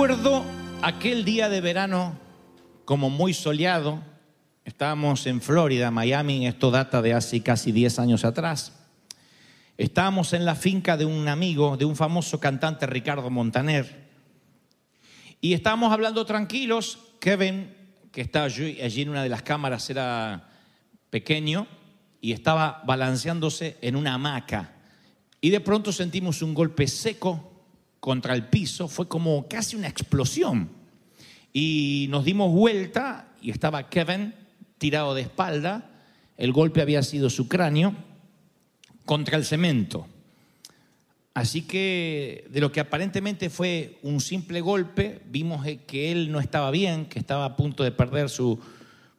recuerdo aquel día de verano como muy soleado. Estábamos en Florida, Miami, esto data de hace casi 10 años atrás. Estábamos en la finca de un amigo, de un famoso cantante, Ricardo Montaner. Y estábamos hablando tranquilos. Kevin, que estaba allí allí en una de las cámaras, era pequeño y estaba balanceándose en una hamaca. Y de pronto sentimos un golpe seco contra el piso, fue como casi una explosión. Y nos dimos vuelta y estaba Kevin tirado de espalda, el golpe había sido su cráneo contra el cemento. Así que de lo que aparentemente fue un simple golpe, vimos que él no estaba bien, que estaba a punto de perder su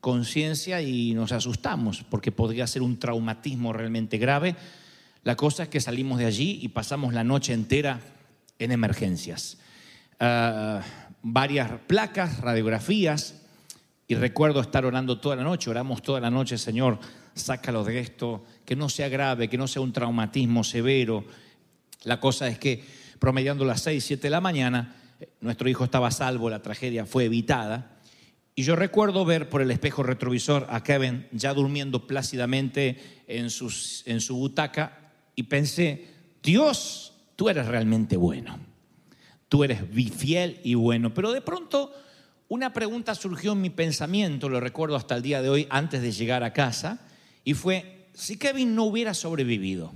conciencia y nos asustamos porque podría ser un traumatismo realmente grave. La cosa es que salimos de allí y pasamos la noche entera en emergencias. Ah, varias placas, radiografías, y recuerdo estar orando toda la noche, oramos toda la noche, Señor, sácalo de esto, que no sea grave, que no sea un traumatismo severo. La cosa es que promediando las 6, 7 de la mañana, nuestro hijo estaba salvo, la tragedia fue evitada. Y yo recuerdo ver por el espejo retrovisor a Kevin ya durmiendo plácidamente en, sus- en su butaca y pensé, Dios, tú eres realmente bueno. Tú eres fiel y bueno. Pero de pronto una pregunta surgió en mi pensamiento, lo recuerdo hasta el día de hoy, antes de llegar a casa, y fue, si Kevin no hubiera sobrevivido,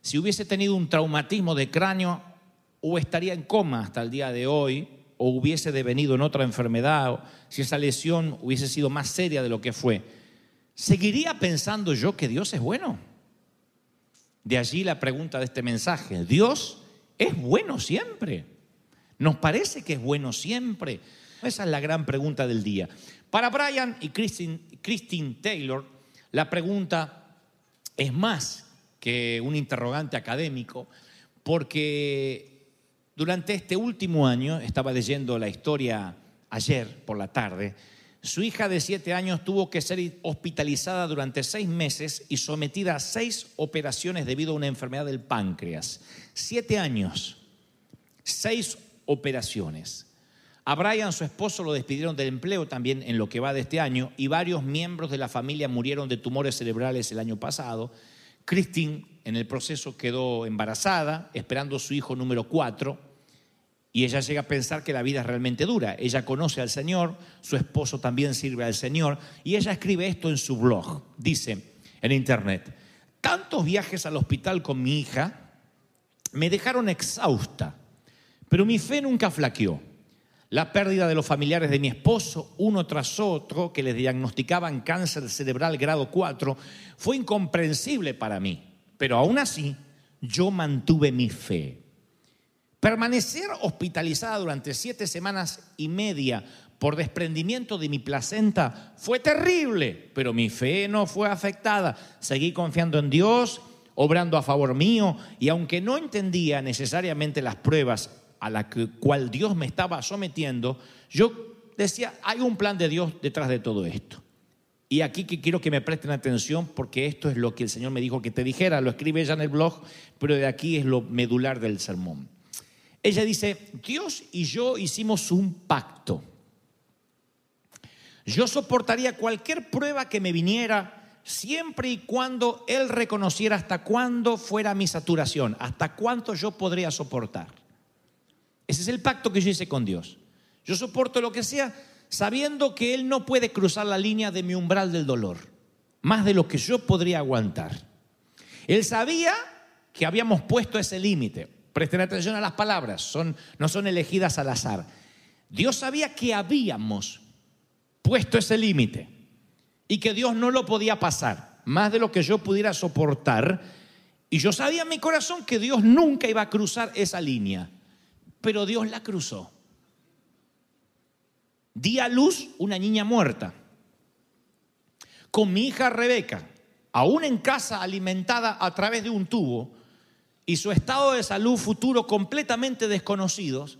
si hubiese tenido un traumatismo de cráneo o estaría en coma hasta el día de hoy, o hubiese devenido en otra enfermedad, o si esa lesión hubiese sido más seria de lo que fue, ¿seguiría pensando yo que Dios es bueno? De allí la pregunta de este mensaje. ¿Dios es bueno siempre? ¿Nos parece que es bueno siempre? Esa es la gran pregunta del día. Para Brian y Christine, Taylor, la pregunta es más que un interrogante académico, porque durante este último año, estaba leyendo la historia ayer por la tarde, su hija de siete años tuvo que ser hospitalizada durante seis meses y sometida a seis operaciones debido a una enfermedad del páncreas. Siete años, seis operaciones. A Brian, su esposo, lo despidieron del empleo también en lo que va de este año y varios miembros de la familia murieron de tumores cerebrales el año pasado. Christine en el proceso quedó embarazada, esperando su hijo número cuatro, y ella llega a pensar que la vida es realmente dura. Ella conoce al Señor, su esposo también sirve al Señor, y ella escribe esto en su blog. Dice en internet, tantos viajes al hospital con mi hija me dejaron exhausta, pero mi fe nunca flaqueó. La pérdida de los familiares de mi esposo, uno tras otro, que les diagnosticaban cáncer cerebral grado 4, fue incomprensible para mí. Pero aún así, yo mantuve mi fe. Permanecer hospitalizada durante siete semanas y media por desprendimiento de mi placenta fue terrible, pero mi fe no fue afectada. Seguí confiando en Dios, obrando a favor mío, y aunque no entendía necesariamente las pruebas a las cual Dios me estaba sometiendo, yo decía, hay un plan de Dios detrás de todo esto. Y aquí que quiero que me presten atención porque esto es lo que el Señor me dijo que te dijera, lo escribe ella en el blog, pero de aquí es lo medular del sermón. Ella dice, Dios y yo hicimos un pacto. Yo soportaría cualquier prueba que me viniera siempre y cuando Él reconociera hasta cuándo fuera mi saturación, hasta cuánto yo podría soportar. Ese es el pacto que yo hice con Dios. Yo soporto lo que sea sabiendo que Él no puede cruzar la línea de mi umbral del dolor, más de lo que yo podría aguantar. Él sabía que habíamos puesto ese límite. Presten atención a las palabras, son, no son elegidas al azar. Dios sabía que habíamos puesto ese límite y que Dios no lo podía pasar, más de lo que yo pudiera soportar. Y yo sabía en mi corazón que Dios nunca iba a cruzar esa línea, pero Dios la cruzó. Di a luz una niña muerta. Con mi hija Rebeca, aún en casa alimentada a través de un tubo, y su estado de salud futuro completamente desconocidos,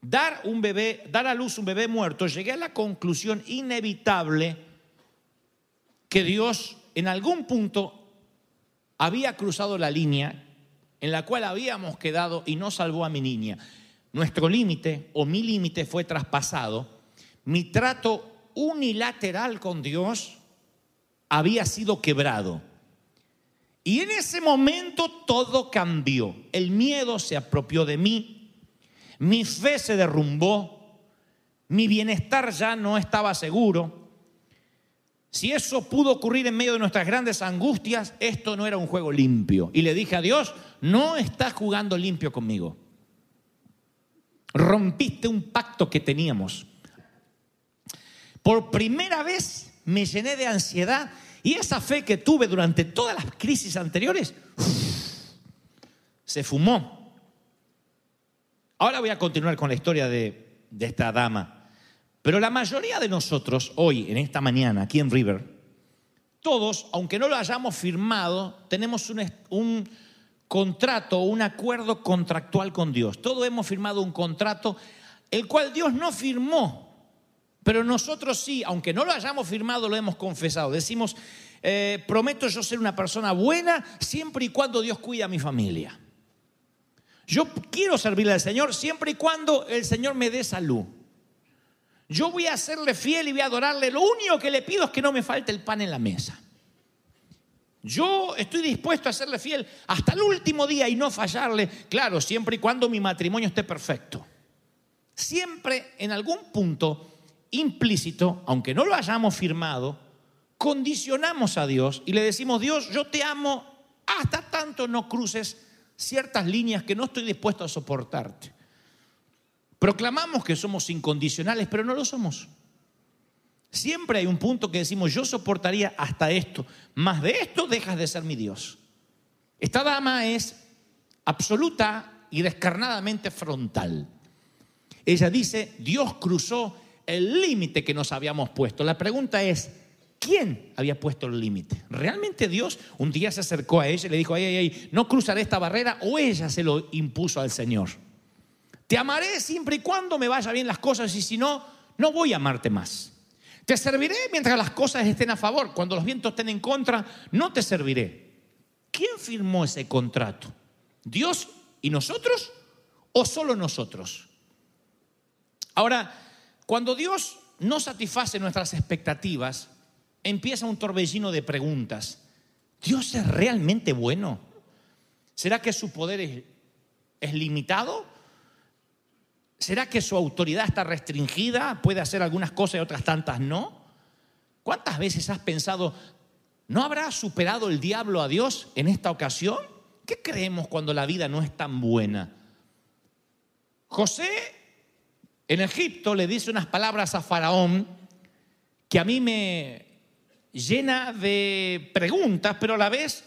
dar un bebé, dar a luz un bebé muerto, llegué a la conclusión inevitable que Dios en algún punto había cruzado la línea en la cual habíamos quedado y no salvó a mi niña. Nuestro límite o mi límite fue traspasado. Mi trato unilateral con Dios había sido quebrado. Y en ese momento todo cambió. El miedo se apropió de mí, mi fe se derrumbó, mi bienestar ya no estaba seguro. Si eso pudo ocurrir en medio de nuestras grandes angustias, esto no era un juego limpio. Y le dije a Dios, no estás jugando limpio conmigo. Rompiste un pacto que teníamos. Por primera vez me llené de ansiedad y esa fe que tuve durante todas las crisis anteriores se fumó. Ahora voy a continuar con la historia de, esta dama. Pero la mayoría de nosotros, hoy, en esta mañana, aquí en River, todos, aunque no lo hayamos firmado, tenemos un, un contrato, un acuerdo contractual con Dios. Todos hemos firmado un contrato, el cual Dios no firmó, pero nosotros sí, aunque no lo hayamos firmado, lo hemos confesado. Decimos, eh, prometo yo ser una persona buena siempre y cuando Dios cuida a mi familia. Yo quiero servirle al Señor siempre y cuando el Señor me dé salud. Yo voy a serle fiel y voy a adorarle. Lo único que le pido es que no me falte el pan en la mesa. Yo estoy dispuesto a serle fiel hasta el último día y no fallarle, claro, siempre y cuando mi matrimonio esté perfecto. Siempre en algún punto implícito, aunque no lo hayamos firmado, condicionamos a Dios y le decimos, Dios, yo te amo hasta tanto no cruces ciertas líneas que no estoy dispuesto a soportarte. Proclamamos que somos incondicionales, pero no lo somos. Siempre hay un punto que decimos, yo soportaría hasta esto, más de esto dejas de ser mi Dios. Esta dama es absoluta y descarnadamente frontal. Ella dice, Dios cruzó el límite que nos habíamos puesto. La pregunta es, ¿quién había puesto el límite? ¿Realmente Dios un día se acercó a ella y le dijo, ay, ay, ay, no cruzaré esta barrera o ella se lo impuso al Señor? Te amaré siempre y cuando me vaya bien las cosas y si no, no voy a amarte más. Te serviré mientras las cosas estén a favor. Cuando los vientos estén en contra, no te serviré. ¿Quién firmó ese contrato? ¿Dios y nosotros o solo nosotros? Ahora, cuando Dios no satisface nuestras expectativas, empieza un torbellino de preguntas. ¿Dios es realmente bueno? ¿Será que su poder es, limitado? ¿Será que su autoridad está restringida? ¿Puede hacer algunas cosas y otras tantas no? ¿Cuántas veces has pensado, ¿no habrá superado el diablo a Dios en esta ocasión? ¿Qué creemos cuando la vida no es tan buena? José en Egipto le dice unas palabras a Faraón que a mí me llena de preguntas, pero a la vez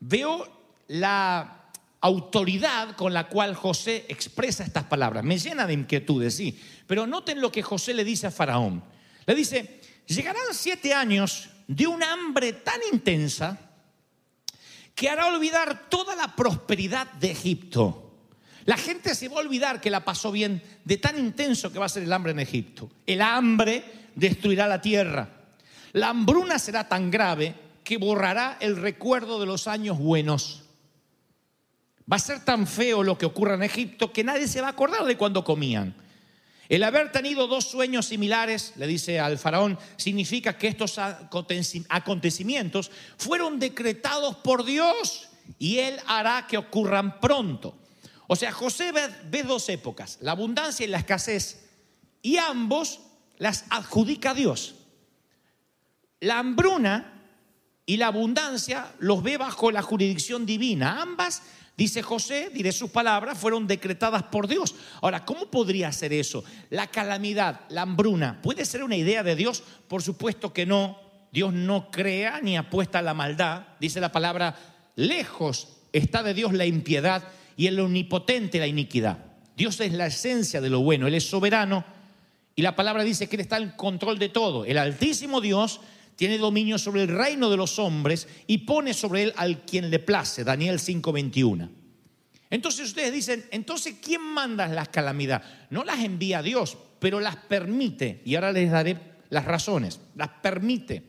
veo la autoridad con la cual José expresa estas palabras. Me llena de inquietudes, sí. Pero noten lo que José le dice a Faraón. Le dice, llegarán siete años de un hambre tan intensa que hará olvidar toda la prosperidad de Egipto. La gente se va a olvidar que la pasó bien de tan intenso que va a ser el hambre en Egipto. El hambre destruirá la tierra. La hambruna será tan grave que borrará el recuerdo de los años buenos. Va a ser tan feo lo que ocurra en Egipto que nadie se va a acordar de cuando comían. El haber tenido dos sueños similares, le dice al faraón, significa que estos aconteci- acontecimientos fueron decretados por Dios y él hará que ocurran pronto. O sea, José ve, dos épocas, la abundancia y la escasez, y ambos las adjudica a Dios. La hambruna y la abundancia los ve bajo la jurisdicción divina. Ambas, dice José, diré sus palabras, fueron decretadas por Dios. Ahora, ¿cómo podría ser eso? La calamidad, la hambruna, ¿puede ser una idea de Dios? Por supuesto que no. Dios no crea ni apuesta a la maldad. Dice la palabra, lejos está de Dios la impiedad y el omnipotente la iniquidad. Dios es la esencia de lo bueno, Él es soberano y la palabra dice que Él está en control de todo. El Altísimo Dios tiene dominio sobre el reino de los hombres y pone sobre él al quien le place. Daniel 5:21. Entonces ustedes dicen, entonces ¿quién manda las calamidades? No las envía Dios, pero las permite. Y ahora les daré las razones. Las permite.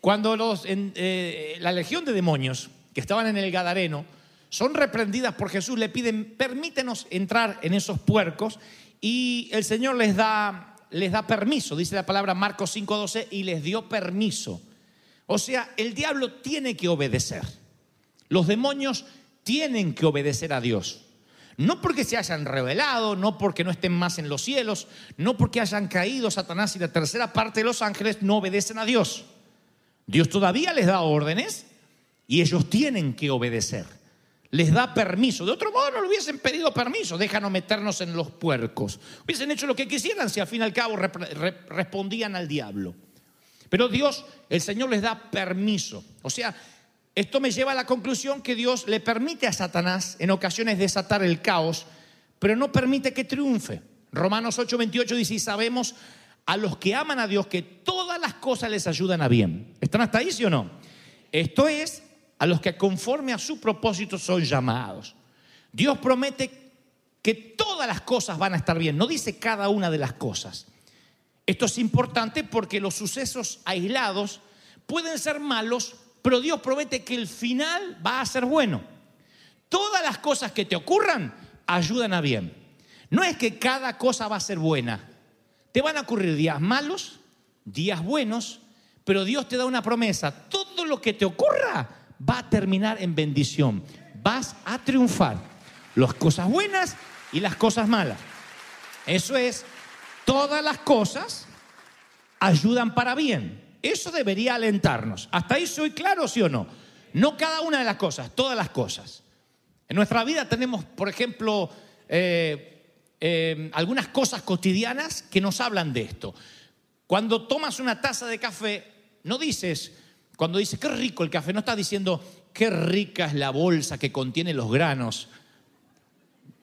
Cuando los, en, eh, la legión de demonios que estaban en el Gadareno son reprendidas por Jesús, le piden, permítenos entrar en esos puercos y el Señor les da les da permiso, dice la palabra Marcos 5:12, y les dio permiso. O sea, el diablo tiene que obedecer. Los demonios tienen que obedecer a Dios. No porque se hayan revelado, no porque no estén más en los cielos, no porque hayan caído Satanás y la tercera parte de los ángeles no obedecen a Dios. Dios todavía les da órdenes y ellos tienen que obedecer. Les da permiso. De otro modo no le hubiesen pedido permiso. Déjanos meternos en los puercos. Hubiesen hecho lo que quisieran si al fin y al cabo respondían al diablo. Pero Dios, el Señor les da permiso. O sea, esto me lleva a la conclusión que Dios le permite a Satanás en ocasiones desatar el caos, pero no permite que triunfe. Romanos 8:28 dice, y sabemos a los que aman a Dios que todas las cosas les ayudan a bien. ¿Están hasta ahí, sí o no? Esto es a los que conforme a su propósito son llamados. Dios promete que todas las cosas van a estar bien, no dice cada una de las cosas. Esto es importante porque los sucesos aislados pueden ser malos, pero Dios promete que el final va a ser bueno. Todas las cosas que te ocurran ayudan a bien. No es que cada cosa va a ser buena. Te van a ocurrir días malos, días buenos, pero Dios te da una promesa. Todo lo que te ocurra va a terminar en bendición. Vas a triunfar. Las cosas buenas y las cosas malas. Eso es, todas las cosas ayudan para bien. Eso debería alentarnos. ¿Hasta ahí soy claro, sí o no? No cada una de las cosas, todas las cosas. En nuestra vida tenemos, por ejemplo, eh, eh, algunas cosas cotidianas que nos hablan de esto. Cuando tomas una taza de café, no dices, cuando dices, qué rico el café, no estás diciendo, qué rica es la bolsa que contiene los granos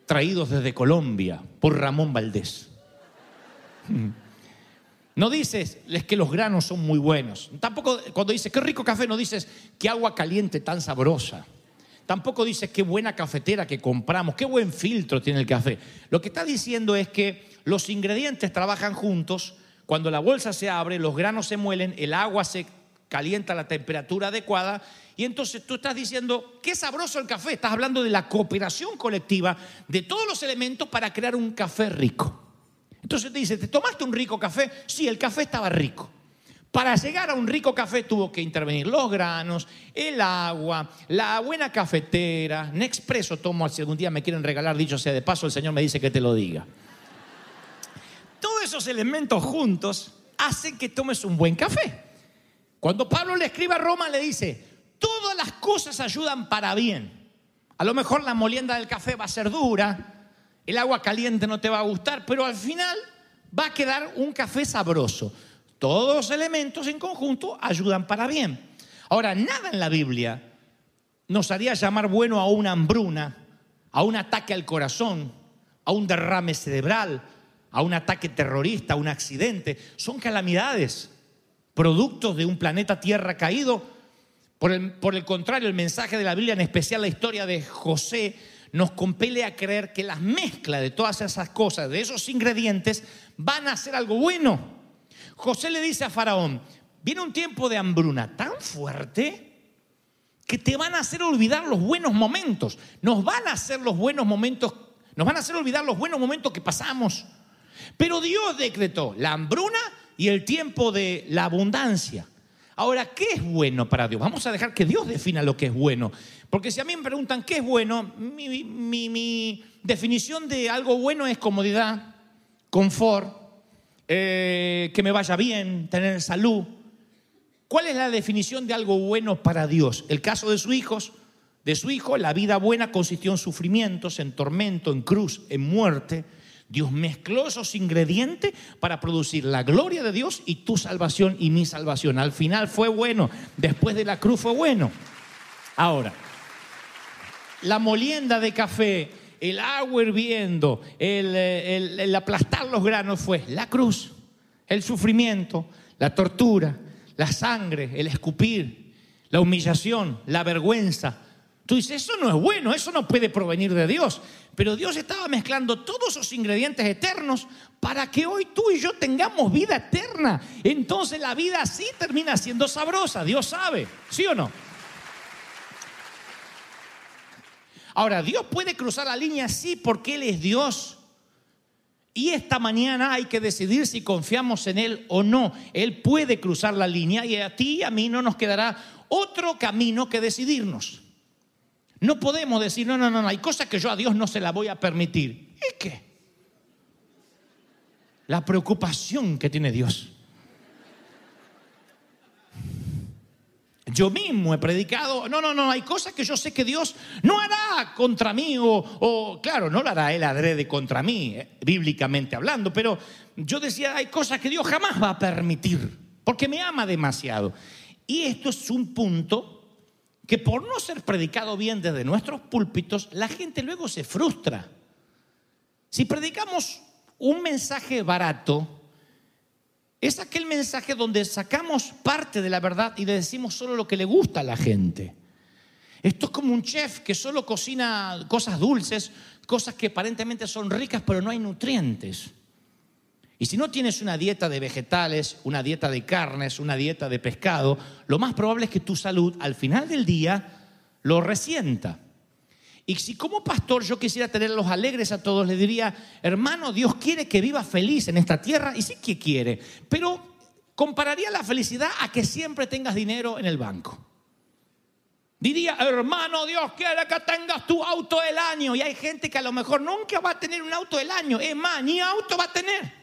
traídos desde Colombia por Ramón Valdés. No dices, es que los granos son muy buenos. Tampoco cuando dices, qué rico café, no dices, qué agua caliente tan sabrosa. Tampoco dices, qué buena cafetera que compramos, qué buen filtro tiene el café. Lo que está diciendo es que los ingredientes trabajan juntos. Cuando la bolsa se abre, los granos se muelen, el agua se calienta la temperatura adecuada y entonces tú estás diciendo, qué sabroso el café. Estás hablando de la cooperación colectiva de todos los elementos para crear un café rico. Entonces te dice, ¿te tomaste un rico café? Sí, el café estaba rico. Para llegar a un rico café tuvo que intervenir los granos, el agua, la buena cafetera. Nexpreso tomo si algún día me quieren regalar, dicho sea de paso, el Señor me dice que te lo diga. Todos esos elementos juntos hacen que tomes un buen café. Cuando Pablo le escribe a Roma le dice, todas las cosas ayudan para bien. A lo mejor la molienda del café va a ser dura, el agua caliente no te va a gustar, pero al final va a quedar un café sabroso. Todos los elementos en conjunto ayudan para bien. Ahora, nada en la Biblia nos haría llamar bueno a una hambruna, a un ataque al corazón, a un derrame cerebral, a un ataque terrorista, a un accidente. Son calamidades, productos de un planeta Tierra caído. Por el, contrario, el mensaje de la Biblia, en especial la historia de José, nos compele a creer que la mezcla de todas esas cosas, de esos ingredientes, van a ser algo bueno. José le dice a Faraón, viene un tiempo de hambruna tan fuerte que te van a hacer olvidar los buenos momentos. Nos van a hacer los buenos momentos, nos van a hacer olvidar los buenos momentos que pasamos. Pero Dios decretó la hambruna y el tiempo de la abundancia. Ahora, ¿qué es bueno para Dios? Vamos a dejar que Dios defina lo que es bueno. Porque si a mí me preguntan qué es bueno, mi, mi- mi definición de algo bueno es comodidad, confort, eh, que me vaya bien, tener salud. ¿Cuál es la definición de algo bueno para Dios? El caso de sus hijos, de su hijo, la vida buena consistió en sufrimientos, en tormento, en cruz, en muerte. Dios mezcló esos ingredientes para producir la gloria de Dios y tu salvación y mi salvación. Al final fue bueno, después de la cruz fue bueno. Ahora, la molienda de café, el agua hirviendo, el, eh, el- aplastar los granos fue la cruz, el sufrimiento, la tortura, la sangre, el escupir, la humillación, la vergüenza. Tú dices, eso no es bueno, eso no puede provenir de Dios. Pero Dios estaba mezclando todos esos ingredientes eternos para que hoy tú y yo tengamos vida eterna. Entonces la vida así termina siendo sabrosa, Dios sabe, ¿sí o no? Ahora, Dios puede cruzar la línea, sí, porque Él es Dios. Y esta mañana hay que decidir si confiamos en Él o no. Él puede cruzar la línea y a ti y a mí no nos quedará otro camino que decidirnos. No podemos decir, no, no, no, no, hay cosas que yo a Dios no se la voy a permitir. ¿Y qué? La preocupación que tiene Dios. Yo mismo he predicado, no, no, no, hay cosas que yo sé que Dios no hará contra mí, o, o, claro, no lo hará Él adrede contra mí, eh, bíblicamente hablando, pero yo decía, hay cosas que Dios jamás va a permitir, porque me ama demasiado. Y esto es un punto que por no ser predicado bien desde nuestros púlpitos, la gente luego se frustra. Si predicamos un mensaje barato, es aquel mensaje donde sacamos parte de la verdad y le decimos solo lo que le gusta a la gente. Esto es como un chef que solo cocina cosas dulces, cosas que aparentemente son ricas, pero no hay nutrientes. Y si no tienes una dieta de vegetales, una dieta de carnes, una dieta de pescado, lo más probable es que tu salud al final del día lo resienta. Y si como pastor yo quisiera tenerlos alegres a todos, le diría, hermano, Dios quiere que viva feliz en esta tierra, y sí que quiere, pero compararía la felicidad a que siempre tengas dinero en el banco. Diría, hermano, Dios quiere que tengas tu auto del año, y hay gente que a lo mejor nunca va a tener un auto del año, es más, ni auto va a tener.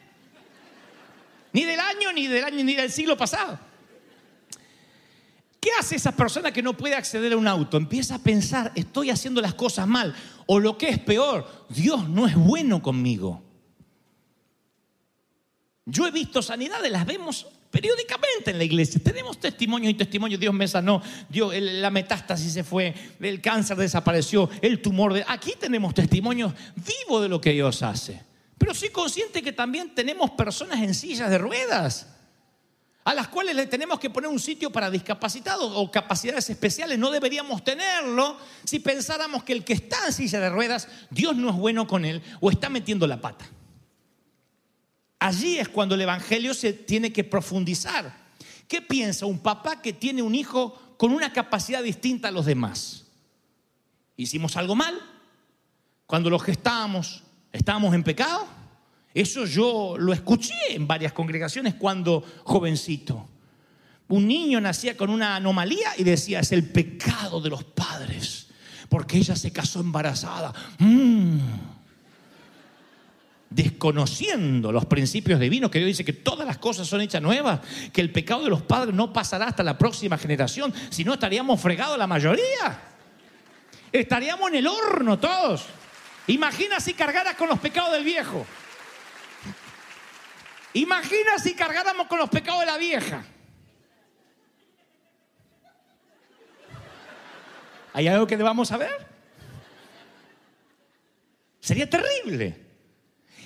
Ni del año, ni del año, ni del siglo pasado. ¿Qué hace esa persona que no puede acceder a un auto? Empieza a pensar, estoy haciendo las cosas mal. O lo que es peor, Dios no es bueno conmigo. Yo he visto sanidades, las vemos periódicamente en la iglesia. Tenemos testimonios y testimonios. Dios me sanó, Dios, la metástasis se fue, el cáncer desapareció, el tumor. De... Aquí tenemos testimonios vivos de lo que Dios hace. Pero soy consciente que también tenemos personas en sillas de ruedas a las cuales le tenemos que poner un sitio para discapacitados o capacidades especiales. No deberíamos tenerlo si pensáramos que el que está en silla de ruedas, Dios no es bueno con él o está metiendo la pata. Allí es cuando el Evangelio se tiene que profundizar. ¿Qué piensa un papá que tiene un hijo con una capacidad distinta a los demás? ¿Hicimos algo mal? Cuando lo gestábamos, ¿estábamos en pecado? Eso yo lo escuché en varias congregaciones cuando jovencito. Un niño nacía con una anomalía y decía, es el pecado de los padres, porque ella se casó embarazada. Mm. Desconociendo los principios divinos, que Dios dice que todas las cosas son hechas nuevas, que el pecado de los padres no pasará hasta la próxima generación, si no estaríamos fregados la mayoría. Estaríamos en el horno todos. Imagina si cargaras con los pecados del viejo. Imagina si cargáramos con los pecados de la vieja. ¿Hay algo que debamos saber? Sería terrible.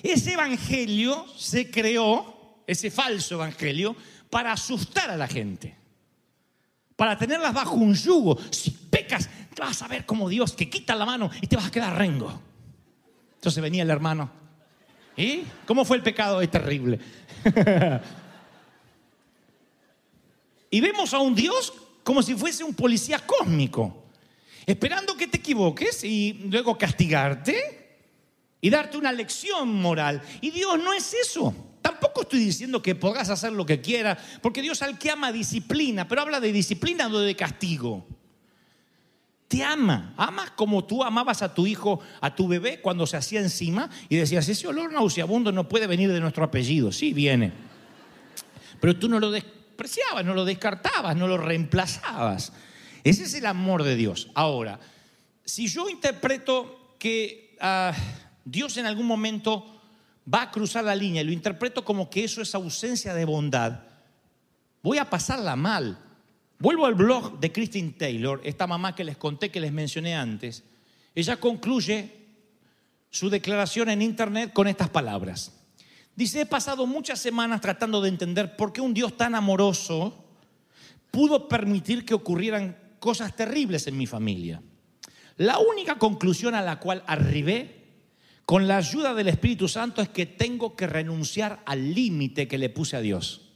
Ese evangelio se creó, ese falso evangelio, para asustar a la gente. Para tenerlas bajo un yugo. Si pecas, te vas a ver como Dios que quita la mano y te vas a quedar rengo. Entonces venía el hermano. ¿Y cómo fue el pecado? Es terrible. y vemos a un Dios como si fuese un policía cósmico, esperando que te equivoques y luego castigarte y darte una lección moral. Y Dios no es eso. Tampoco estoy diciendo que podrás hacer lo que quieras, porque Dios al que ama disciplina, pero habla de disciplina no de castigo. Te ama, amas como tú amabas a tu hijo, a tu bebé cuando se hacía encima y decías, ese olor nauseabundo no puede venir de nuestro apellido. Sí, viene. Pero tú no lo despreciabas, no lo descartabas, no lo reemplazabas. Ese es el amor de Dios. Ahora, si yo interpreto que ah, Dios en algún momento va a cruzar la línea y lo interpreto como que eso es ausencia de bondad, voy a pasarla mal. Vuelvo al blog de Christine Taylor, esta mamá que les conté, que les mencioné antes. Ella concluye su declaración en internet con estas palabras. Dice, he pasado muchas semanas tratando de entender por qué un Dios tan amoroso pudo permitir que ocurrieran cosas terribles en mi familia. La única conclusión a la cual arribé con la ayuda del Espíritu Santo es que tengo que renunciar al límite que le puse a Dios.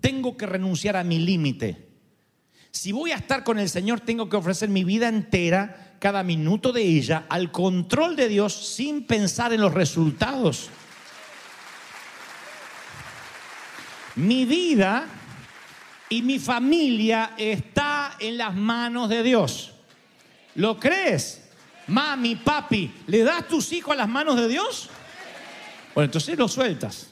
Tengo que renunciar a mi límite. Si voy a estar con el Señor, tengo que ofrecer mi vida entera, cada minuto de ella, al control de Dios sin pensar en los resultados. Mi vida y mi familia está en las manos de Dios. ¿Lo crees? Mami, papi, ¿le das tus hijos a las manos de Dios? Bueno, entonces lo sueltas.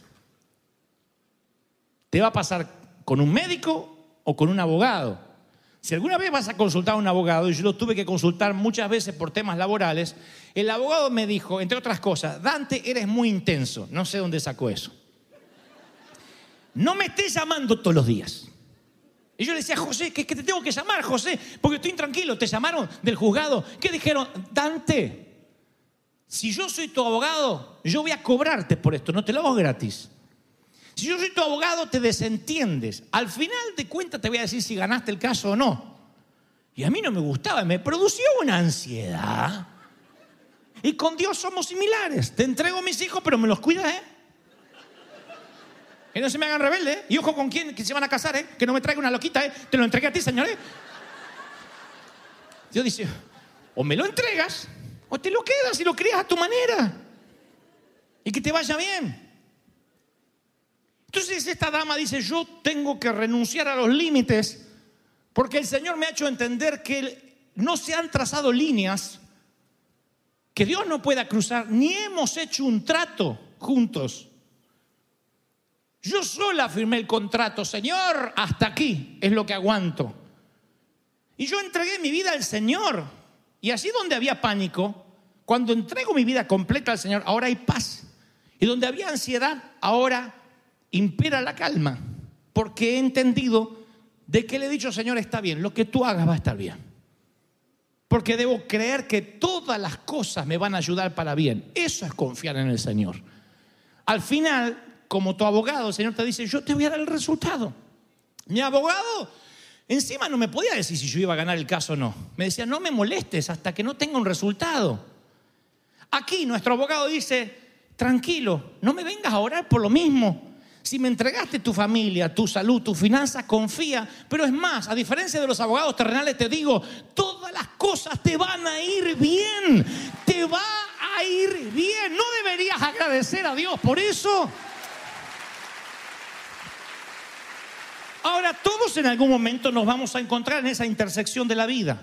Te va a pasar con un médico o con un abogado. Si alguna vez vas a consultar a un abogado, y yo lo tuve que consultar muchas veces por temas laborales, el abogado me dijo, entre otras cosas, Dante, eres muy intenso. No sé dónde sacó eso. No me estés llamando todos los días. Y yo le decía, José, que, que te tengo que llamar, José, porque estoy intranquilo. Te llamaron del juzgado. ¿Qué dijeron? Dante, si yo soy tu abogado, yo voy a cobrarte por esto, no te lo hago gratis. Si yo soy tu abogado, te desentiendes. Al final de cuentas te voy a decir si ganaste el caso o no. Y a mí no me gustaba, me producía una ansiedad. Y con Dios somos similares. Te entrego mis hijos, pero me los cuidas, ¿eh? Que no se me hagan rebelde, ¿eh? Y ojo con quién que se van a casar, ¿eh? Que no me traiga una loquita, ¿eh? Te lo entregué a ti, señor, ¿eh? Dios dice, o me lo entregas, o te lo quedas y lo crías a tu manera. Y que te vaya bien. Entonces esta dama dice, yo tengo que renunciar a los límites porque el Señor me ha hecho entender que no se han trazado líneas que Dios no pueda cruzar, ni hemos hecho un trato juntos. Yo sola firmé el contrato, Señor, hasta aquí es lo que aguanto. Y yo entregué mi vida al Señor. Y así donde había pánico, cuando entrego mi vida completa al Señor, ahora hay paz. Y donde había ansiedad, ahora impera la calma, porque he entendido de que le he dicho, Señor, está bien, lo que tú hagas va a estar bien. Porque debo creer que todas las cosas me van a ayudar para bien. Eso es confiar en el Señor. Al final, como tu abogado, el Señor te dice, yo te voy a dar el resultado. Mi abogado encima no me podía decir si yo iba a ganar el caso o no. Me decía, no me molestes hasta que no tenga un resultado. Aquí nuestro abogado dice, tranquilo, no me vengas a orar por lo mismo. Si me entregaste tu familia, tu salud, tu finanza, confía. Pero es más, a diferencia de los abogados terrenales, te digo, todas las cosas te van a ir bien. Te va a ir bien. No deberías agradecer a Dios por eso. Ahora, todos en algún momento nos vamos a encontrar en esa intersección de la vida.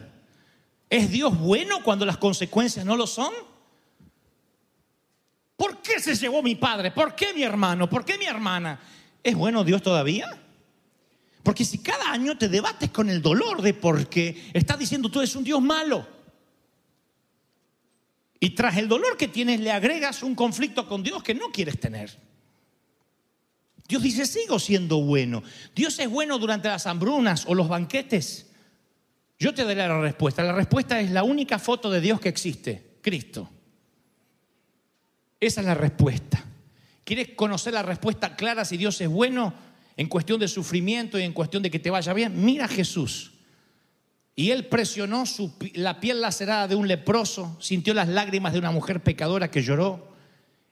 ¿Es Dios bueno cuando las consecuencias no lo son? ¿Por qué se llevó mi padre? ¿Por qué mi hermano? ¿Por qué mi hermana? ¿Es bueno Dios todavía? Porque si cada año te debates con el dolor de por qué, estás diciendo tú eres un Dios malo. Y tras el dolor que tienes le agregas un conflicto con Dios que no quieres tener. Dios dice, sigo siendo bueno. Dios es bueno durante las hambrunas o los banquetes. Yo te daré la respuesta. La respuesta es la única foto de Dios que existe, Cristo. Esa es la respuesta. ¿Quieres conocer la respuesta clara si Dios es bueno en cuestión de sufrimiento y en cuestión de que te vaya bien? Mira a Jesús. Y él presionó su, la piel lacerada de un leproso, sintió las lágrimas de una mujer pecadora que lloró,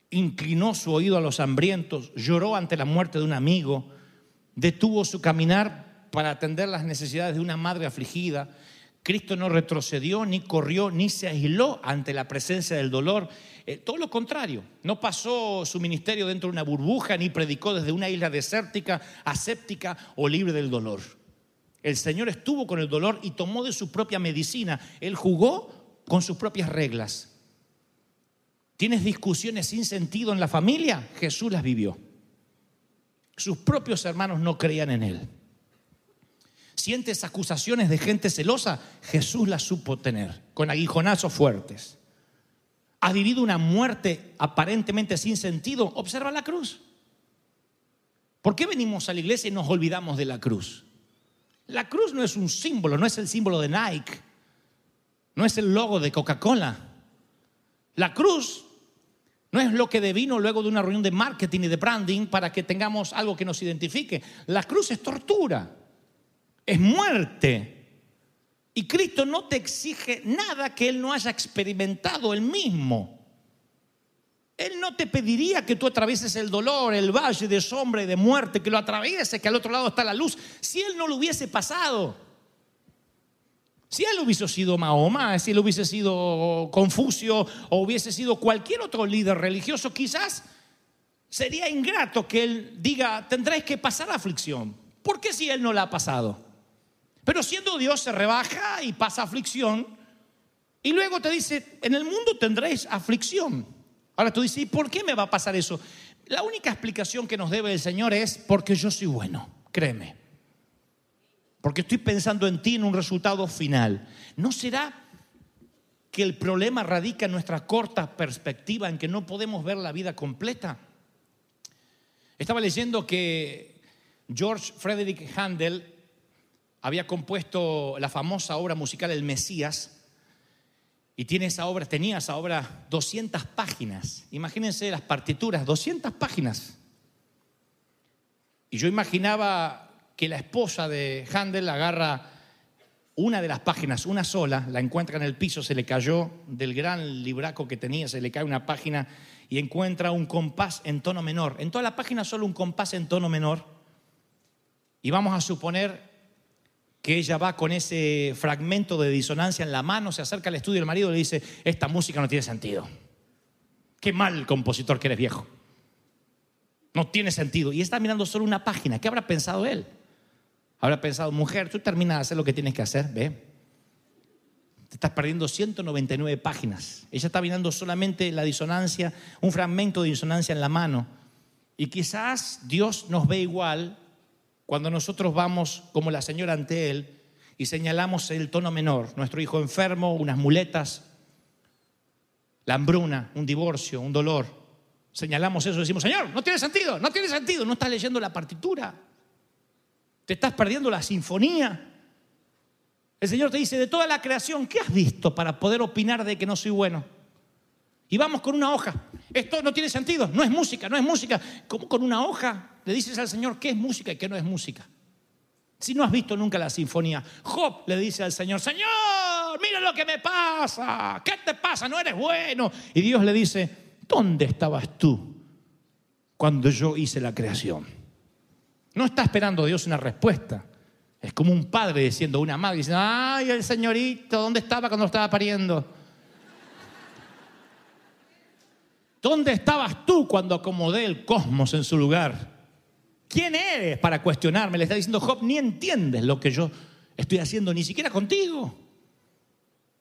inclinó su oído a los hambrientos, lloró ante la muerte de un amigo, detuvo su caminar para atender las necesidades de una madre afligida, Cristo no retrocedió, ni corrió, ni se aisló ante la presencia del dolor. Eh, todo lo contrario, no pasó su ministerio dentro de una burbuja, ni predicó desde una isla desértica, aséptica o libre del dolor. El Señor estuvo con el dolor y tomó de su propia medicina. Él jugó con sus propias reglas. ¿Tienes discusiones sin sentido en la familia? Jesús las vivió. Sus propios hermanos no creían en Él. ¿Sientes acusaciones de gente celosa? Jesús las supo tener, con aguijonazos fuertes. ¿Has vivido una muerte aparentemente sin sentido? Observa la cruz. ¿Por qué venimos a la iglesia y nos olvidamos de la cruz? La cruz no es un símbolo, no es el símbolo de Nike, no es el logo de Coca-Cola. La cruz no es lo que devino luego de una reunión de marketing y de branding para que tengamos algo que nos identifique. La cruz es tortura, es muerte. Y Cristo no te exige nada que Él no haya experimentado Él mismo. Él no te pediría que tú atravieses el dolor, el valle de sombra y de muerte, que lo atravieses, que al otro lado está la luz, si Él no lo hubiese pasado. Si Él hubiese sido Mahoma, si Él hubiese sido Confucio o hubiese sido cualquier otro líder religioso, quizás sería ingrato que Él diga, tendréis que pasar aflicción. ¿Por qué si Él no la ha pasado? Pero siendo Dios se rebaja y pasa aflicción y luego te dice, en el mundo tendréis aflicción. Ahora tú dices, ¿y por qué me va a pasar eso? La única explicación que nos debe el Señor es porque yo soy bueno, créeme. Porque estoy pensando en ti en un resultado final. ¿No será que el problema radica en nuestra corta perspectiva, en que no podemos ver la vida completa? Estaba leyendo que George Frederick Handel había compuesto la famosa obra musical El Mesías, y tiene esa obra, tenía esa obra 200 páginas. Imagínense las partituras, 200 páginas. Y yo imaginaba que la esposa de Handel agarra una de las páginas, una sola, la encuentra en el piso, se le cayó del gran libraco que tenía, se le cae una página y encuentra un compás en tono menor. En toda la página solo un compás en tono menor. Y vamos a suponer que ella va con ese fragmento de disonancia en la mano, se acerca al estudio del marido y le dice, esta música no tiene sentido. Qué mal compositor que eres viejo. No tiene sentido. Y está mirando solo una página. ¿Qué habrá pensado él? Habrá pensado, mujer, tú terminas de hacer lo que tienes que hacer, ve. Te estás perdiendo 199 páginas. Ella está mirando solamente la disonancia, un fragmento de disonancia en la mano. Y quizás Dios nos ve igual cuando nosotros vamos como la señora ante Él y señalamos el tono menor, nuestro hijo enfermo, unas muletas, la hambruna, un divorcio, un dolor, señalamos eso y decimos, Señor, no tiene sentido, no tiene sentido, no estás leyendo la partitura, te estás perdiendo la sinfonía. El Señor te dice, de toda la creación, ¿qué has visto para poder opinar de que no soy bueno? Y vamos con una hoja. Esto no tiene sentido, no es música, no es música. ¿Cómo con una hoja le dices al Señor qué es música y qué no es música? Si no has visto nunca la sinfonía, Job le dice al Señor, Señor, mira lo que me pasa, ¿qué te pasa? No eres bueno. Y Dios le dice, ¿dónde estabas tú cuando yo hice la creación? No está esperando Dios una respuesta. Es como un padre diciendo una madre, diciendo, ay, el señorito, ¿dónde estaba cuando estaba pariendo? ¿Dónde estabas tú cuando acomodé el cosmos en su lugar? ¿Quién eres para cuestionarme? Le está diciendo Job, ni entiendes lo que yo estoy haciendo, ni siquiera contigo.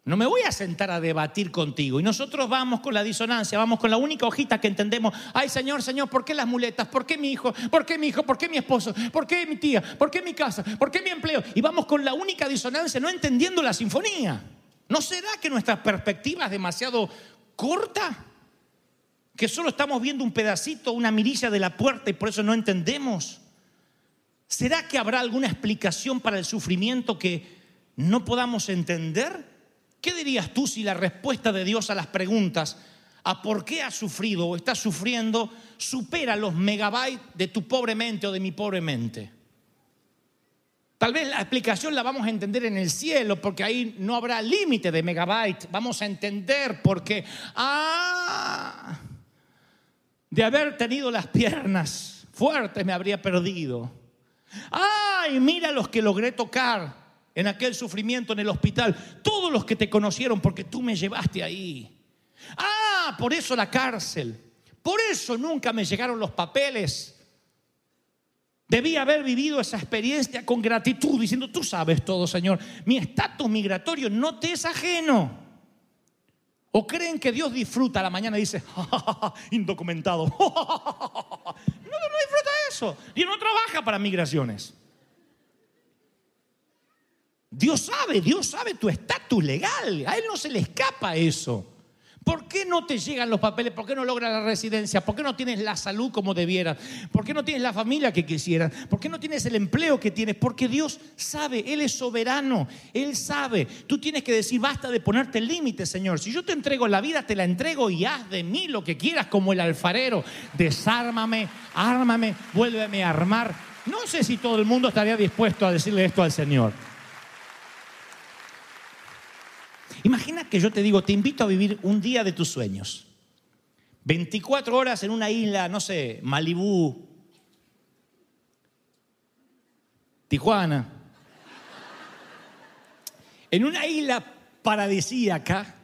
No me voy a sentar a debatir contigo. Y nosotros vamos con la disonancia, vamos con la única hojita que entendemos. Ay, Señor, Señor, ¿por qué las muletas? ¿Por qué mi hijo? ¿Por qué mi hijo? ¿Por qué mi esposo? ¿Por qué mi tía? ¿Por qué mi casa? ¿Por qué mi empleo? Y vamos con la única disonancia, no entendiendo la sinfonía. ¿No será que nuestra perspectiva es demasiado corta? Que solo estamos viendo un pedacito, una mirilla de la puerta y por eso no entendemos? ¿Será que habrá alguna explicación para el sufrimiento que no podamos entender? ¿Qué dirías tú si la respuesta de Dios a las preguntas a por qué has sufrido o estás sufriendo supera los megabytes de tu pobre mente o de mi pobre mente? Tal vez la explicación la vamos a entender en el cielo porque ahí no habrá límite de megabytes. Vamos a entender porque, ah, de haber tenido las piernas fuertes me habría perdido. Ay, mira los que logré tocar. en aquel sufrimiento en el hospital, todos los que te conocieron porque tú me llevaste ahí. Ah, por eso la cárcel. Por eso nunca me llegaron los papeles. Debí haber vivido esa experiencia con gratitud, diciendo, tú sabes todo, Señor, mi estatus migratorio no te es ajeno. O creen que Dios disfruta a la mañana y dice, "Ja, indocumentado. No, no disfruta eso. Dios no trabaja para migraciones. Dios sabe, Dios sabe tu estatus legal. A Él no se le escapa eso. ¿Por qué no te llegan los papeles? ¿Por qué no logras la residencia? ¿Por qué no tienes la salud como debieras? ¿Por qué no tienes la familia que quisieras? ¿Por qué no tienes el empleo que tienes? Porque Dios sabe, Él es soberano, Él sabe. Tú tienes que decir, basta de ponerte límites, Señor. Si yo te entrego la vida, te la entrego y haz de mí lo que quieras como el alfarero. Desármame, ármame, vuélveme a armar. No sé si todo el mundo estaría dispuesto a decirle esto al Señor. Imagina que yo te digo, te invito a vivir un día de tus sueños. 24 horas en una isla, no sé, Malibú, Tijuana. En una isla paradisíaca,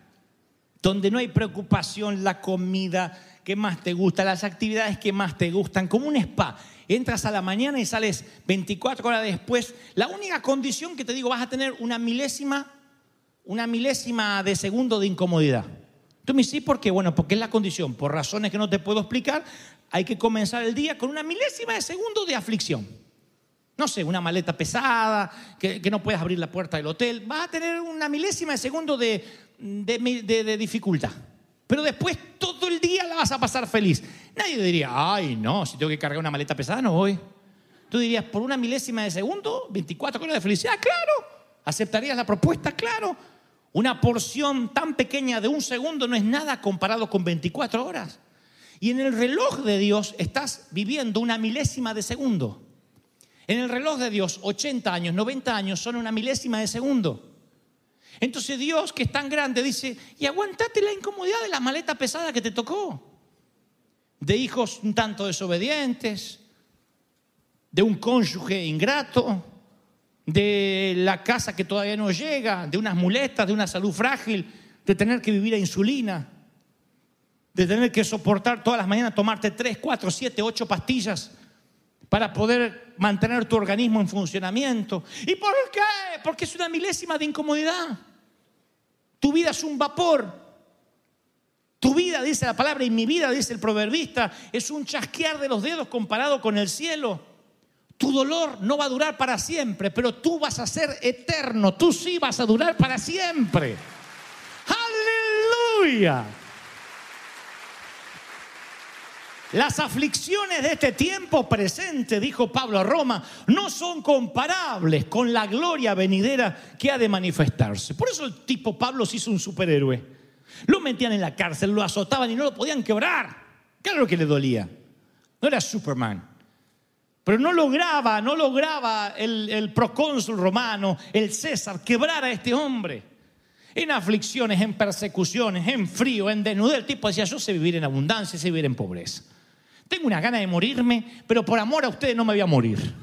donde no hay preocupación, la comida que más te gusta, las actividades que más te gustan, como un spa. Entras a la mañana y sales 24 horas después. La única condición que te digo, vas a tener una milésima una milésima de segundo de incomodidad. Tú me dices, ¿por qué? Bueno, porque es la condición. Por razones que no te puedo explicar, hay que comenzar el día con una milésima de segundo de aflicción. No sé, una maleta pesada, que, no puedes abrir la puerta del hotel. Vas a tener una milésima de segundo de, de, de- de dificultad. Pero después todo el día la vas a pasar feliz. Nadie diría, ay, no, si tengo que cargar una maleta pesada, no voy. Tú dirías, por una milésima de segundo, 24 horas de felicidad, claro. ¿Aceptarías la propuesta? Claro. Una porción tan pequeña de un segundo no es nada comparado con 24 horas. Y en el reloj de Dios estás viviendo una milésima de segundo. En el reloj de Dios, 80 años, 90 años son una milésima de segundo. Entonces Dios, que es tan grande, dice, y aguantate la incomodidad de la maleta pesada que te tocó. De hijos un tanto desobedientes, de un cónyuge ingrato, de la casa que todavía no llega, de unas muletas, de una salud frágil, de tener que vivir a insulina, de tener que soportar todas las mañanas tomarte 3, 4, 7, 8 pastillas para poder mantener tu organismo en funcionamiento. ¿Y por qué? Porque es una milésima de incomodidad. Tu vida es un vapor. Tu vida, dice la palabra, y mi vida, dice el proverbista, es un chasquear de los dedos comparado con el cielo. Tu dolor no va a durar para siempre, pero tú vas a ser eterno. Tú sí vas a durar para siempre. Aleluya. Las aflicciones de este tiempo presente, dijo Pablo a Roma, no son comparables con la gloria venidera que ha de manifestarse. Por eso el tipo Pablo se hizo un superhéroe. Lo metían en la cárcel, lo azotaban y no lo podían quebrar. Claro que le dolía. No era Superman. Pero no lograba, no lograba el, el procónsul romano, el César, quebrar a este hombre. En aflicciones, en persecuciones, en frío, en desnudez. El tipo decía, yo sé vivir en abundancia, sé vivir en pobreza. Tengo una gana de morirme, pero por amor a ustedes no me voy a morir.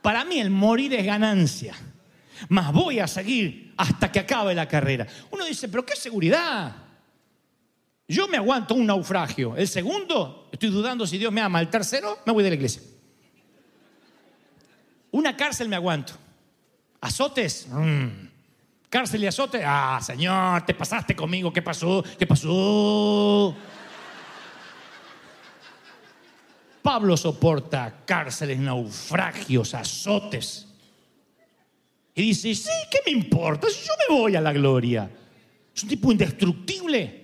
Para mí el morir es ganancia. Más voy a seguir hasta que acabe la carrera. Uno dice, pero qué seguridad. Yo me aguanto un naufragio. El segundo, estoy dudando si Dios me ama. El tercero, me voy de la iglesia. Una cárcel me aguanto. Azotes. mm. Cárcel y azote. Ah, Señor, te pasaste conmigo. ¿Qué pasó? ¿Qué pasó? Pablo soporta cárceles, naufragios, azotes. Y dice, sí, ¿qué me importa? Yo me voy a la gloria. Es un tipo indestructible.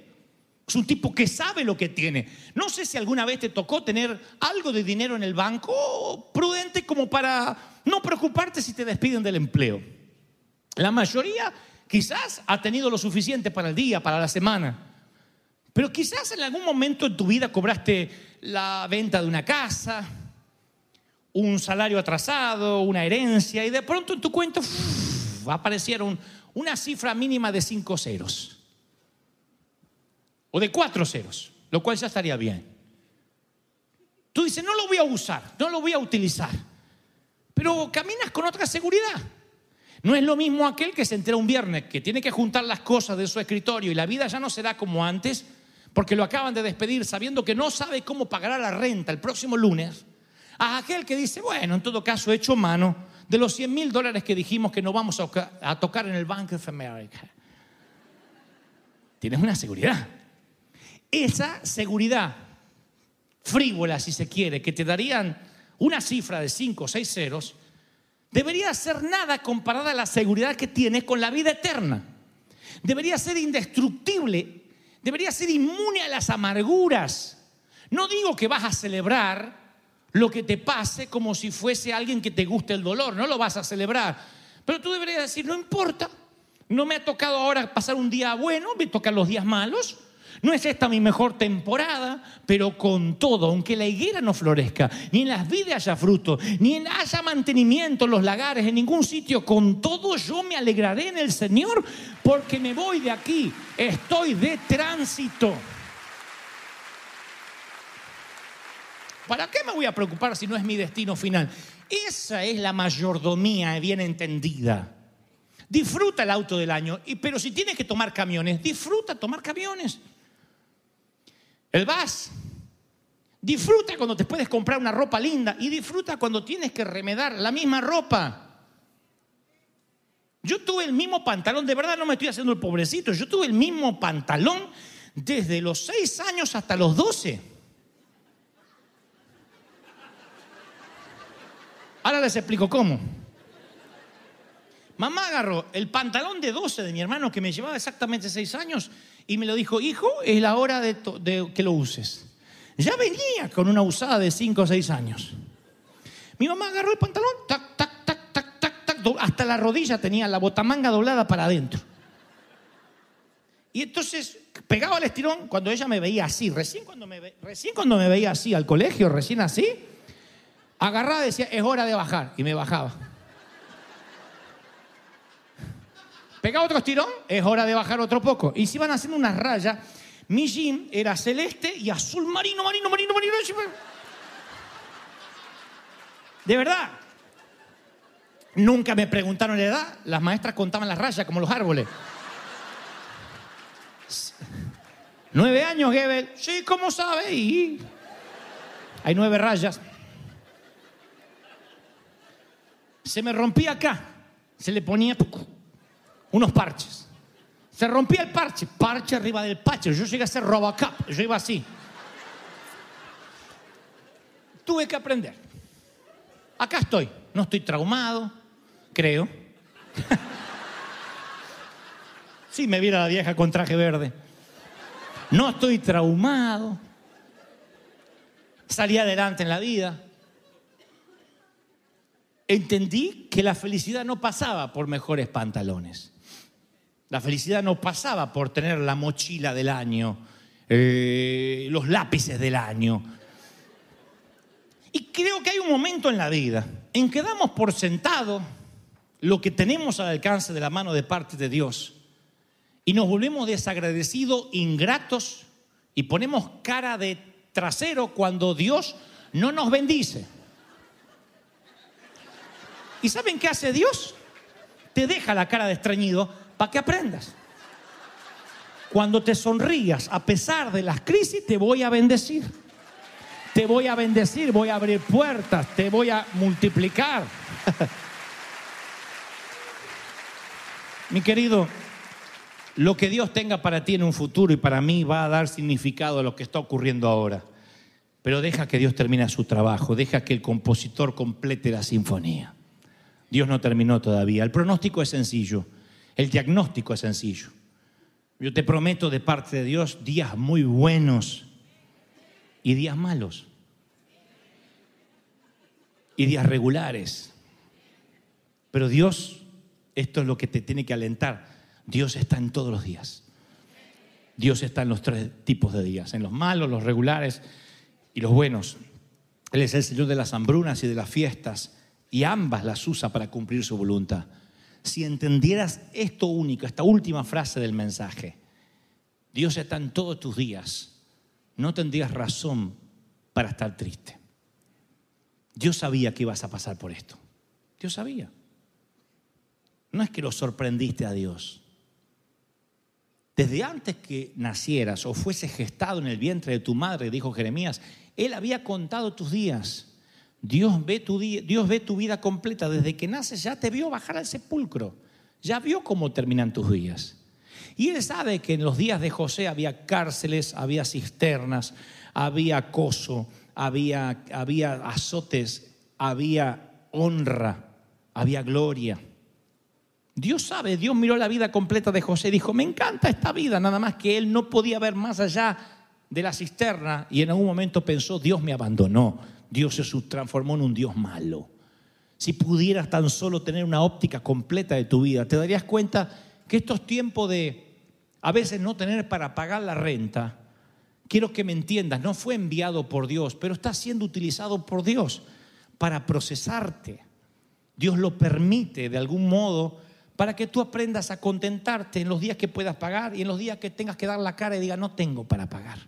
Es un tipo que sabe lo que tiene. No sé si alguna vez te tocó tener algo de dinero en el banco prudente como para no preocuparte si te despiden del empleo. La mayoría quizás ha tenido lo suficiente para el día, para la semana. Pero quizás en algún momento en tu vida cobraste la venta de una casa, un salario atrasado, una herencia, y de pronto en tu cuenta aparecieron una cifra mínima de cinco ceros. O de cuatro ceros, lo cual ya estaría bien. Tú dices, no lo voy a usar, no lo voy a utilizar. Pero caminas con otra seguridad. No es lo mismo aquel que se entera un viernes, que tiene que juntar las cosas de su escritorio y la vida ya no será como antes, porque lo acaban de despedir sabiendo que no sabe cómo pagará la renta el próximo lunes, a aquel que dice, bueno, en todo caso, he hecho mano de los 100 mil dólares que dijimos que no vamos a, tocar en el Bank of America. Tienes una seguridad. Esa seguridad frívola, si se quiere, que te darían una cifra de 5 o 6 ceros, debería ser nada comparada a la seguridad que tienes con la vida eterna. Debería ser indestructible, debería ser inmune a las amarguras. No digo que vas a celebrar lo que te pase como si fuese alguien que te guste el dolor, no lo vas a celebrar. Pero tú deberías decir, no importa, no me ha tocado ahora pasar un día bueno, me tocan los días malos. No es esta mi mejor temporada, pero con todo, aunque la higuera no florezca, ni en las vidas haya fruto, ni haya mantenimiento en los lagares, en ningún sitio, con todo yo me alegraré en el Señor, porque me voy de aquí, estoy de tránsito. ¿Para qué me voy a preocupar si no es mi destino final? Esa es la mayordomía bien entendida. Disfruta el auto del año, pero si tienes que tomar camiones, disfruta tomar camiones. El VAS. Disfruta cuando te puedes comprar una ropa linda y disfruta cuando tienes que remedar la misma ropa. Yo tuve el mismo pantalón, de verdad no me estoy haciendo el pobrecito, yo tuve el mismo pantalón desde los 6 años hasta los 12. Ahora les explico cómo. Mamá agarró el pantalón de 12 de mi hermano que me llevaba exactamente 6 años y me lo dijo, hijo, es la hora de, que lo uses. Ya venía con una usada de 5 o 6 años. Mi mamá agarró el pantalón, tac, tac, tac, tac, tac, tac, hasta la rodilla tenía la botamanga doblada para adentro. Y entonces pegaba el estirón cuando ella me veía así, cuando me, recién cuando me veía así al colegio, recién así, agarraba y decía, es hora de bajar, y me bajaba. Pegaba otro estirón, es hora de bajar otro poco. Y se iban haciendo unas rayas. Mi jean era celeste y azul marino, marino, marino, marino. De verdad. Nunca me preguntaron la edad. Las maestras contaban las rayas como los árboles. Nueve años, Gebel. Sí, ¿cómo sabe? Y hay nueve rayas. Se me rompía acá. Se le ponía unos parches. Se rompía el parche, parche arriba del parche. Yo llegué a ser Robocop, yo iba así. Tuve que aprender. Acá estoy, no estoy traumado, creo. Si me viera la vieja con traje verde. No estoy traumado. Salí adelante en la vida. Entendí que la felicidad no pasaba por mejores pantalones. La felicidad no pasaba por tener la mochila del año, eh, los lápices del año. Y creo que hay un momento en la vida en que damos por sentado lo que tenemos al alcance de la mano de parte de Dios y nos volvemos desagradecidos, ingratos y ponemos cara de trasero cuando Dios no nos bendice. ¿Y saben qué hace Dios? Te deja la cara de estreñido para que aprendas. Cuando te sonrías, a pesar de las crisis, te voy a bendecir. Te voy a bendecir, voy a abrir puertas, te voy a multiplicar. Mi querido, lo que Dios tenga para ti en un futuro y para mí va a dar significado a lo que está ocurriendo ahora. Pero deja que Dios termine su trabajo, deja que el compositor complete la sinfonía. Dios no terminó todavía. El pronóstico es sencillo, el diagnóstico es sencillo. Yo te prometo de parte de Dios días muy buenos y días malos. Y días regulares. Pero Dios, esto es lo que te tiene que alentar. Dios está en todos los días. Dios está en los tres tipos de días, en los malos, los regulares y los buenos. Él es el Señor de las hambrunas y de las fiestas y ambas las usa para cumplir su voluntad. Si entendieras esto único, esta última frase del mensaje, Dios está en todos tus días, no tendrías razón para estar triste. Dios sabía que ibas a pasar por esto. Dios sabía. no es que lo sorprendiste a Dios. Desde antes que nacieras o fuese gestado en el vientre de tu madre, dijo Jeremías, Él había contado tus días. Dios ve tu, Dios ve tu vida completa. Desde que naces ya te vio bajar al sepulcro. Ya vio cómo terminan tus días. Y Él sabe que en los días de José había cárceles, había cisternas, había acoso, había, había azotes, había honra, había gloria. Dios sabe, Dios miró la vida completa de José y dijo, me encanta esta vida, nada más que él no podía ver más allá de la cisterna y en algún momento pensó, Dios me abandonó, Dios se transformó en un Dios malo. Si pudieras tan solo tener una óptica completa de tu vida, te darías cuenta que estos tiempos de a veces no tener para pagar la renta, quiero que me entiendas, no fue enviado por Dios, pero está siendo utilizado por Dios para procesarte. Dios lo permite de algún modo para que tú aprendas a contentarte en los días que puedas pagar y en los días que tengas que dar la cara y diga, no tengo para pagar.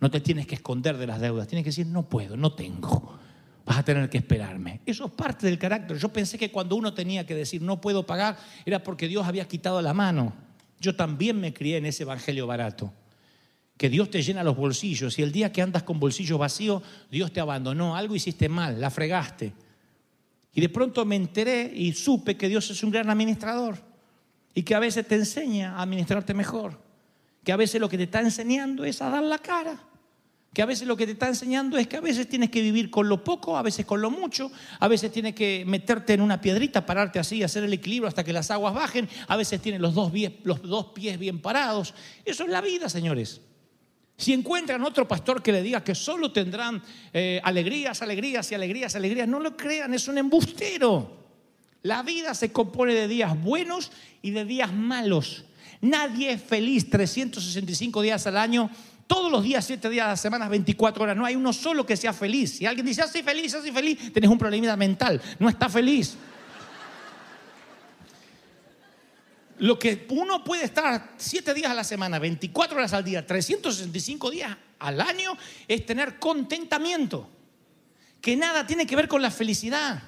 No te tienes que esconder de las deudas, tienes que decir, no puedo, no tengo. Vas a tener que esperarme. Eso es parte del carácter. Yo pensé que cuando uno tenía que decir, no puedo pagar, era porque Dios había quitado la mano. Yo también me crié en ese evangelio barato. Que Dios te llena los bolsillos y el día que andas con bolsillos vacíos, Dios te abandonó. Algo hiciste mal, la fregaste. Y de pronto me enteré y supe que Dios es un gran administrador y que a veces te enseña a administrarte mejor, que a veces lo que te está enseñando es a dar la cara, que a veces lo que te está enseñando es que a veces tienes que vivir con lo poco, a veces con lo mucho, a veces tienes que meterte en una piedrita, pararte así, hacer el equilibrio hasta que las aguas bajen, a veces tienes los dos, pies, los dos pies bien parados. Eso es la vida, señores. Si encuentran otro pastor que le diga que solo tendrán eh, alegrías, alegrías y alegrías, alegrías, no lo crean, es un embustero. La vida se compone de días buenos y de días malos. Nadie es feliz 365 días al año, todos los días, 7 días a la semana, 24 horas. No hay uno solo que sea feliz. Si alguien dice, así feliz, así feliz, tenés un problema mental. No está feliz. Lo que uno puede estar siete días a la semana, 24 horas al día, 365 días al año, es tener contentamiento. Que nada tiene que ver con la felicidad.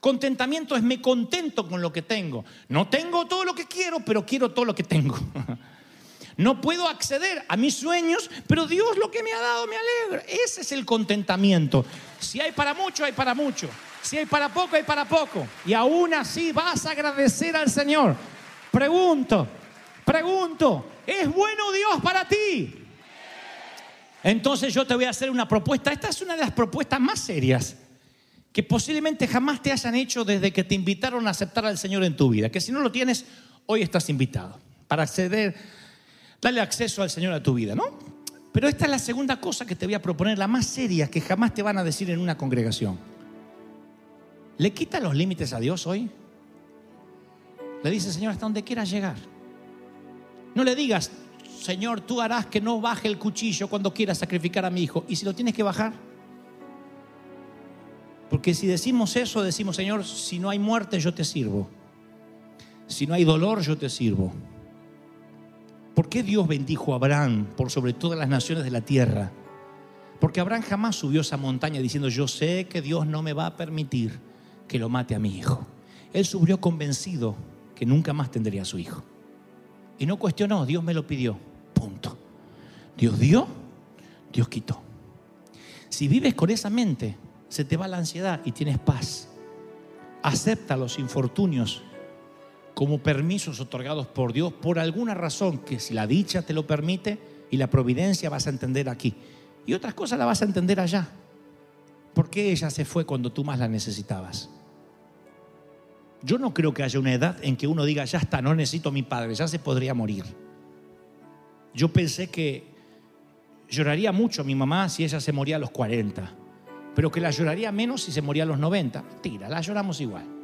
Contentamiento es me contento con lo que tengo. No tengo todo lo que quiero, pero quiero todo lo que tengo. No puedo acceder a mis sueños, pero Dios lo que me ha dado me alegra. Ese es el contentamiento. Si hay para mucho, hay para mucho. Si hay para poco, hay para poco. Y aún así vas a agradecer al Señor. Pregunto, pregunto, ¿es bueno Dios para ti? Entonces yo te voy a hacer una propuesta. Esta es una de las propuestas más serias que posiblemente jamás te hayan hecho desde que te invitaron a aceptar al Señor en tu vida. Que si no lo tienes, hoy estás invitado para acceder, darle acceso al Señor a tu vida, ¿no? Pero esta es la segunda cosa que te voy a proponer, la más seria que jamás te van a decir en una congregación. ¿Le quita los límites a Dios hoy? Le dice, Señor, hasta donde quieras llegar. No le digas, Señor, tú harás que no baje el cuchillo cuando quieras sacrificar a mi hijo. ¿Y si lo tienes que bajar? Porque si decimos eso, decimos, Señor, si no hay muerte, yo te sirvo. Si no hay dolor, yo te sirvo. ¿Por qué Dios bendijo a Abraham por sobre todas las naciones de la tierra? Porque Abraham jamás subió esa montaña diciendo, yo sé que Dios no me va a permitir que lo mate a mi hijo. Él subió convencido que nunca más tendría a su hijo. Y no cuestionó, Dios me lo pidió. Punto. Dios dio, Dios quitó. Si vives con esa mente, se te va la ansiedad y tienes paz. Acepta los infortunios como permisos otorgados por Dios por alguna razón que si la dicha te lo permite y la providencia vas a entender aquí. Y otras cosas la vas a entender allá. Porque ella se fue cuando tú más la necesitabas. Yo no creo que haya una edad en que uno diga, ya está, no necesito a mi padre, ya se podría morir. Yo pensé que lloraría mucho a mi mamá si ella se moría a los 40, pero que la lloraría menos si se moría a los 90. Tira, la lloramos igual.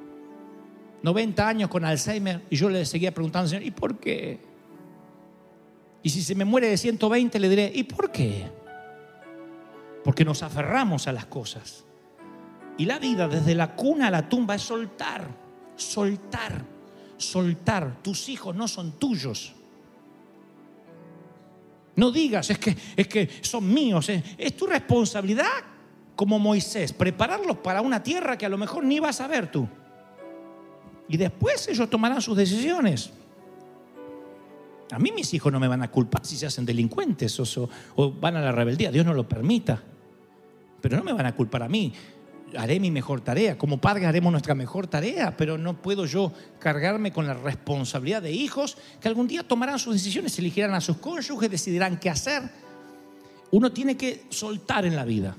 90 años con Alzheimer y yo le seguía preguntando, Señor, ¿y por qué? Y si se me muere de 120 le diré, ¿y por qué? Porque nos aferramos a las cosas. Y la vida desde la cuna a la tumba es soltar soltar, soltar. Tus hijos no son tuyos. No digas, es que, es que son míos. Es, es tu responsabilidad como Moisés, prepararlos para una tierra que a lo mejor ni vas a ver tú. Y después ellos tomarán sus decisiones. A mí mis hijos no me van a culpar si se hacen delincuentes o, van a la rebeldía. Dios no lo permita. Pero no me van a culpar a mí. Haré mi mejor tarea. Como padre haremos nuestra mejor tarea, pero no puedo yo cargarme con la responsabilidad de hijos que algún día tomarán sus decisiones, elegirán a sus cónyuges, decidirán qué hacer. Uno tiene que soltar en la vida.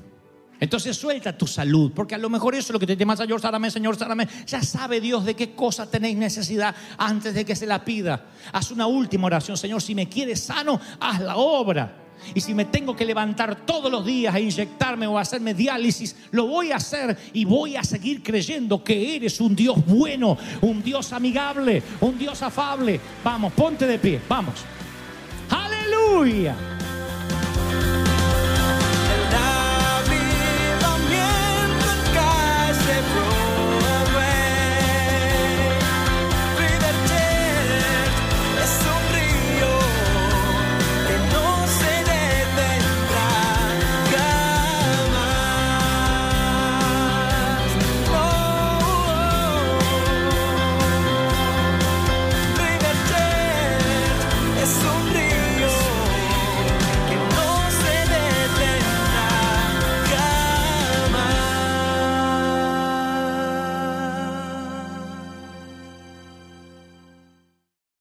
Entonces suelta tu salud, porque a lo mejor eso es lo que te llama Señor, sárame, Señor, sárame. Ya sabe Dios de qué cosa tenéis necesidad antes de que se la pida. Haz una última oración, Señor, si me quieres sano, haz la obra. Y si me tengo que levantar todos los días a inyectarme o a hacerme diálisis, lo voy a hacer y voy a seguir creyendo que eres un Dios bueno, un Dios amigable, un Dios afable. Vamos, ponte de pie, vamos. Aleluya.